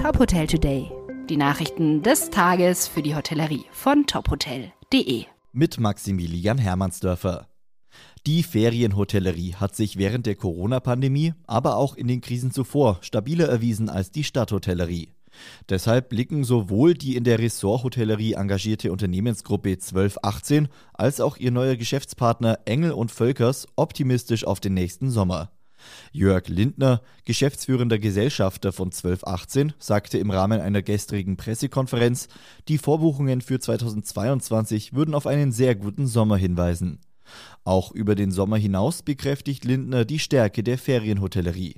Top Hotel Today. Die Nachrichten des Tages für die Hotellerie von tophotel.de. Mit Maximilian Hermannsdörfer. Die Ferienhotellerie hat sich während der Corona-Pandemie, aber auch in den Krisen zuvor stabiler erwiesen als die Stadthotellerie. Deshalb blicken sowohl die in der Ressorthotellerie engagierte Unternehmensgruppe 1218 als auch ihr neuer Geschäftspartner Engel und Völkers optimistisch auf den nächsten Sommer. Jörg Lindner, geschäftsführender Gesellschafter von 1218, sagte im Rahmen einer gestrigen Pressekonferenz, die Vorbuchungen für 2022 würden auf einen sehr guten Sommer hinweisen. Auch über den Sommer hinaus bekräftigt Lindner die Stärke der Ferienhotellerie.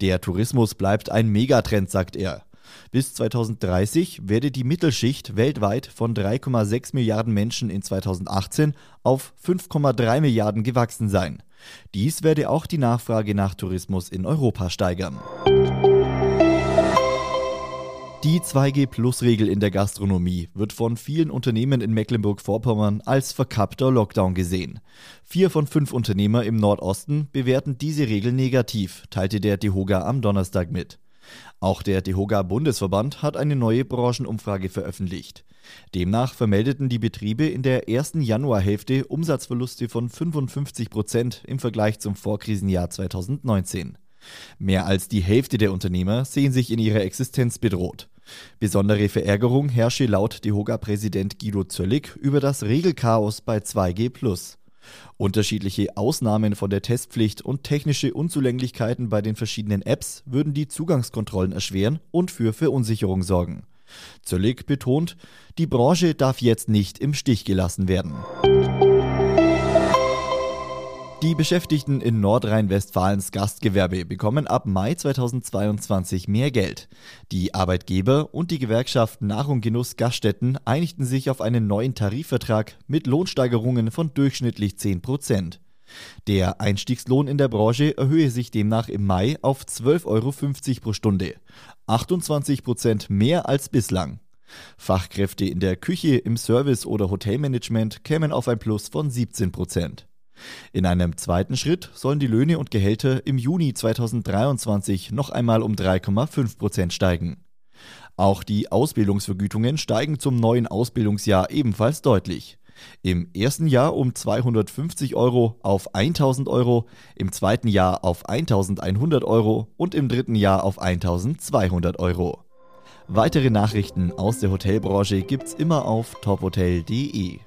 Der Tourismus bleibt ein Megatrend, sagt er. Bis 2030 werde die Mittelschicht weltweit von 3,6 Milliarden Menschen in 2018 auf 5,3 Milliarden gewachsen sein. Dies werde auch die Nachfrage nach Tourismus in Europa steigern. Die 2G-Plus-Regel in der Gastronomie wird von vielen Unternehmen in Mecklenburg-Vorpommern als verkappter Lockdown gesehen. Vier von fünf Unternehmer im Nordosten bewerten diese Regel negativ, teilte der DEHOGA am Donnerstag mit. Auch der DEHOGA Bundesverband hat eine neue Branchenumfrage veröffentlicht. Demnach vermeldeten die Betriebe in der ersten Januarhälfte Umsatzverluste von 55 Prozent im Vergleich zum Vorkrisenjahr 2019. Mehr als die Hälfte der Unternehmer sehen sich in ihrer Existenz bedroht. Besondere Verärgerung herrsche laut DEHOGA-Präsident Guido Zöllig über das Regelchaos bei 2G+. Unterschiedliche Ausnahmen von der Testpflicht und technische Unzulänglichkeiten bei den verschiedenen Apps würden die Zugangskontrollen erschweren und für Verunsicherung sorgen. Zöllig betont, die Branche darf jetzt nicht im Stich gelassen werden. Die Beschäftigten in Nordrhein-Westfalens Gastgewerbe bekommen ab Mai 2022 mehr Geld. Die Arbeitgeber und die Gewerkschaft und Genuss Gaststätten einigten sich auf einen neuen Tarifvertrag mit Lohnsteigerungen von durchschnittlich 10 Prozent. Der Einstiegslohn in der Branche erhöhe sich demnach im Mai auf 12,50 Euro pro Stunde, 28 Prozent mehr als bislang. Fachkräfte in der Küche, im Service oder Hotelmanagement kämen auf ein Plus von 17 Prozent. In einem zweiten Schritt sollen die Löhne und Gehälter im Juni 2023 noch einmal um 3,5 Prozent steigen. Auch die Ausbildungsvergütungen steigen zum neuen Ausbildungsjahr ebenfalls deutlich. Im ersten Jahr um 250 Euro auf 1000 Euro, im zweiten Jahr auf 1100 Euro und im dritten Jahr auf 1200 Euro. Weitere Nachrichten aus der Hotelbranche gibt's immer auf tophotel.de.